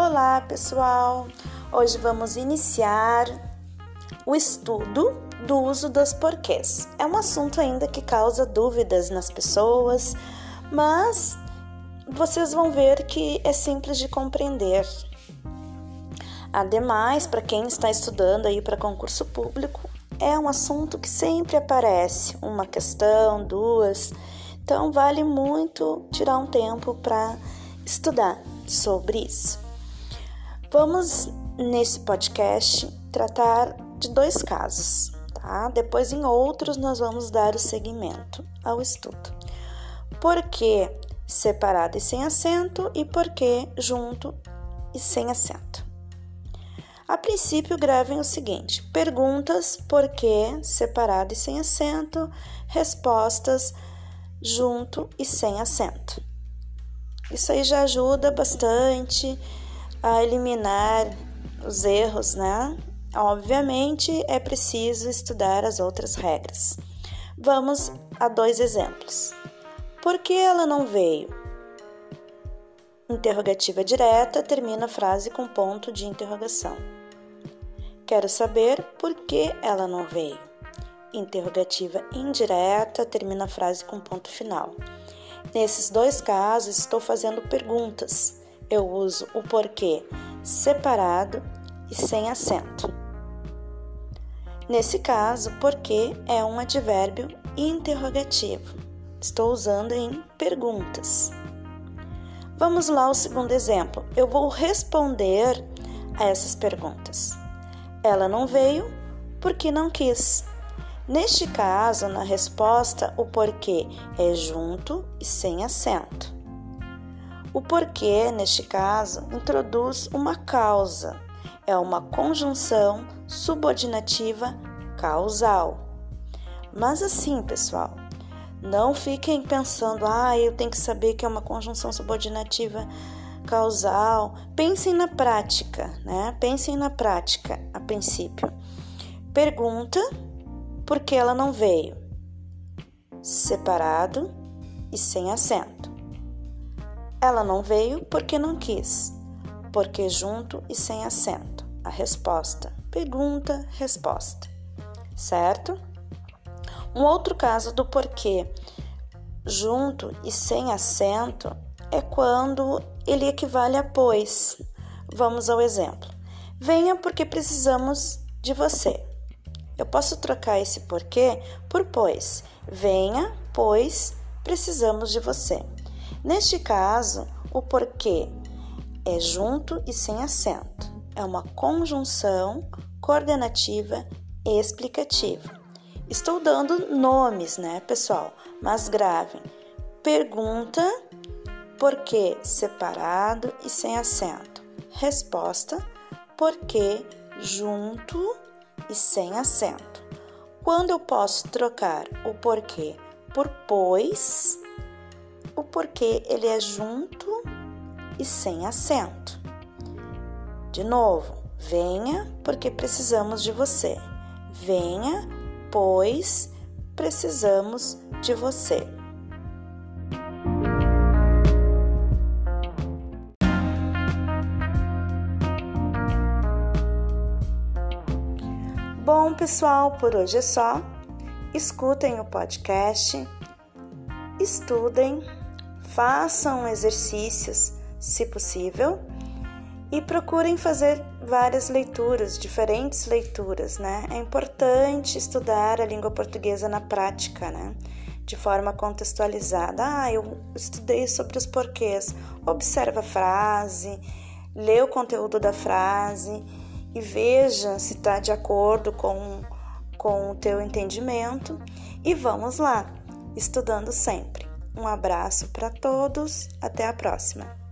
Olá, pessoal! Hoje vamos iniciar o estudo do uso dos porquês. É um assunto ainda que causa dúvidas nas pessoas, mas vocês vão ver que é simples de compreender. Ademais, para quem está estudando aí para concurso público, é um assunto que sempre aparece, uma questão, duas. Então vale muito tirar um tempo para estudar sobre isso. Vamos nesse podcast tratar de dois casos, tá? Depois em outros nós vamos dar o seguimento ao estudo. Por que separado e sem acento e por que junto e sem acento? A princípio, gravem o seguinte: perguntas, por que separado e sem acento, respostas junto e sem acento. Isso aí já ajuda bastante a eliminar os erros, né? Obviamente é preciso estudar as outras regras. Vamos a dois exemplos. Por que ela não veio? Interrogativa direta termina a frase com ponto de interrogação. Quero saber por que ela não veio. Interrogativa indireta termina a frase com ponto final. Nesses dois casos, estou fazendo perguntas eu uso o porquê separado e sem acento. Nesse caso, porquê é um advérbio interrogativo. Estou usando em perguntas. Vamos lá ao segundo exemplo. Eu vou responder a essas perguntas. Ela não veio porque não quis. Neste caso, na resposta, o porquê é junto e sem acento. O porquê, neste caso, introduz uma causa, é uma conjunção subordinativa causal. Mas assim, pessoal, não fiquem pensando, ah, eu tenho que saber que é uma conjunção subordinativa causal. Pensem na prática, né? Pensem na prática a princípio. Pergunta por que ela não veio? Separado e sem acento. Ela não veio porque não quis, porque junto e sem acento. A resposta: pergunta, resposta. Certo? Um outro caso do porquê junto e sem acento é quando ele equivale a pois. Vamos ao exemplo. Venha porque precisamos de você. Eu posso trocar esse porquê por pois. Venha, pois precisamos de você. Neste caso, o porquê é junto e sem acento. É uma conjunção coordenativa explicativa. Estou dando nomes, né, pessoal? Mas gravem. Pergunta, porquê separado e sem acento. Resposta, porquê junto e sem acento. Quando eu posso trocar o porquê por pois, o porquê ele é junto e sem acento. De novo, venha porque precisamos de você. Venha, pois precisamos de você. Bom, pessoal, por hoje é só. Escutem o podcast, estudem façam exercícios, se possível, e procurem fazer várias leituras, diferentes leituras, né? É importante estudar a língua portuguesa na prática, né? De forma contextualizada. Ah, eu estudei sobre os porquês. Observa a frase, lê o conteúdo da frase e veja se está de acordo com, com o teu entendimento. E vamos lá, estudando sempre. Um abraço para todos, até a próxima!